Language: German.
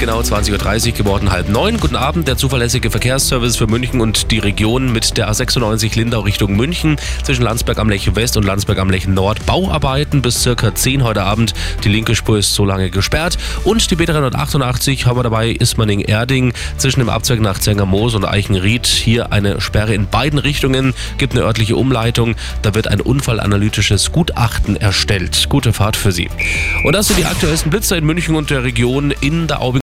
genau 20.30 Uhr geworden, halb neun. Guten Abend, der zuverlässige Verkehrsservice für München und die Region mit der A96 Lindau Richtung München zwischen Landsberg am Lech West und Landsberg am Lech Nord. Bauarbeiten bis circa 10 heute Abend. Die linke Spur ist so lange gesperrt. Und die B388 haben wir dabei Ismaning-Erding zwischen dem Abzweig nach Zengermoos und Eichenried. Hier eine Sperre in beiden Richtungen, gibt eine örtliche Umleitung. Da wird ein unfallanalytisches Gutachten erstellt. Gute Fahrt für Sie. Und das sind die aktuellsten Blitzer in München und der Region in der Aubing